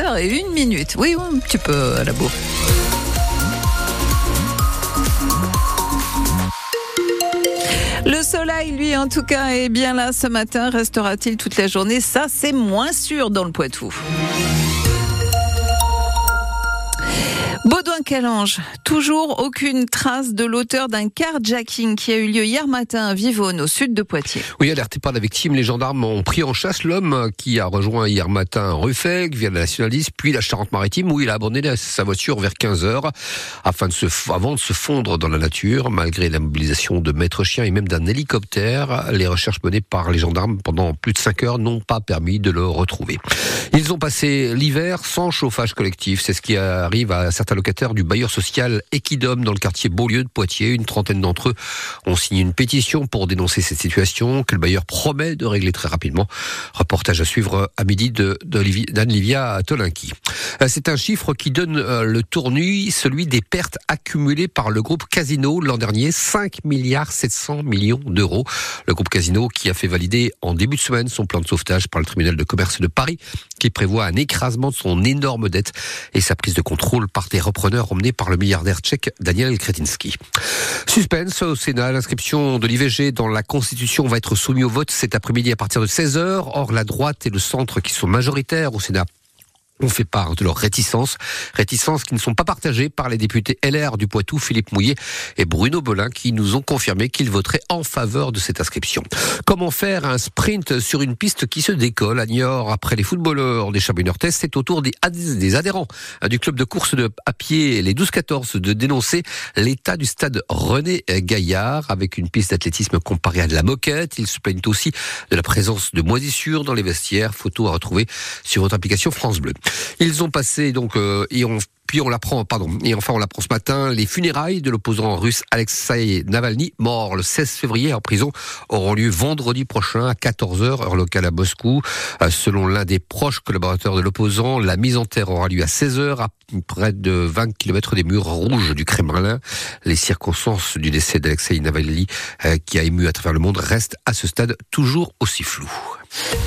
heure et une minute. Oui, un petit peu à la bourre. Le soleil, lui, en tout cas, est bien là ce matin. Restera-t-il toute la journée? Ça, c'est moins sûr dans le Poitou. Baudouin-Calange, toujours aucune trace de l'auteur d'un carjacking qui a eu lieu hier matin à Vivonne, au sud de Poitiers. Oui, alerté par la victime, les gendarmes ont pris en chasse l'homme qui a rejoint hier matin Ruffec via la nationaliste, puis la Charente-Maritime, où il a abandonné sa voiture vers 15 heures afin de se, avant de se fondre dans la nature, malgré la mobilisation de maîtres chiens et même d'un hélicoptère. Les recherches menées par les gendarmes pendant plus de 5 heures n'ont pas permis de le retrouver. Ils ont passé l'hiver sans chauffage collectif. C'est ce qui arrive à certains locataires du bailleur social Equidom dans le quartier Beaulieu de Poitiers. Une trentaine d'entre eux ont signé une pétition pour dénoncer cette situation que le bailleur promet de régler très rapidement. Reportage à suivre à midi d'Anne-Livia Tolinki. Euh, c'est un chiffre qui donne euh, le tournuis, celui des pertes accumulées par le groupe Casino l'an dernier, 5 milliards 700 millions d'euros. Le groupe Casino qui a fait valider en début de semaine son plan de sauvetage par le tribunal de commerce de Paris qui prévoit un écrasement de son énorme dette et sa prise de contrôle par des repreneurs emmenés par le milliardaire tchèque Daniel Kretinsky. Suspense au Sénat, l'inscription de l'IVG dans la Constitution va être soumise au vote cet après-midi à partir de 16h. Or, la droite et le centre qui sont majoritaires au Sénat ont fait part de leurs réticences, réticences qui ne sont pas partagées par les députés LR du Poitou, Philippe Mouillet et Bruno Belin, qui nous ont confirmé qu'ils voteraient en faveur de cette inscription. Comment faire un sprint sur une piste qui se décolle à Niort après les footballeurs des Chabonneurtes C'est au tour des, adhérents du club de course de, à pied, les 12-14, de dénoncer l'état du stade René Gaillard avec une piste d'athlétisme comparée à de la moquette. Ils se plaignent aussi de la présence de moisissures dans les vestiaires. Photo à retrouver sur votre application France Bleu. Ils ont passé donc euh, et puis on l'apprend, pardon, et enfin on l'apprend ce matin, les funérailles de l'opposant russe Alexei Navalny, mort le 16 février en prison, auront lieu vendredi prochain à 14h, heure locale à Moscou. Euh, selon l'un des proches collaborateurs de l'opposant, la mise en terre aura lieu à 16h, à près de 20 km des murs rouges du Kremlin. Les circonstances du décès d'Alexei Navalny, euh, qui a ému à travers le monde, restent à ce stade toujours aussi floues.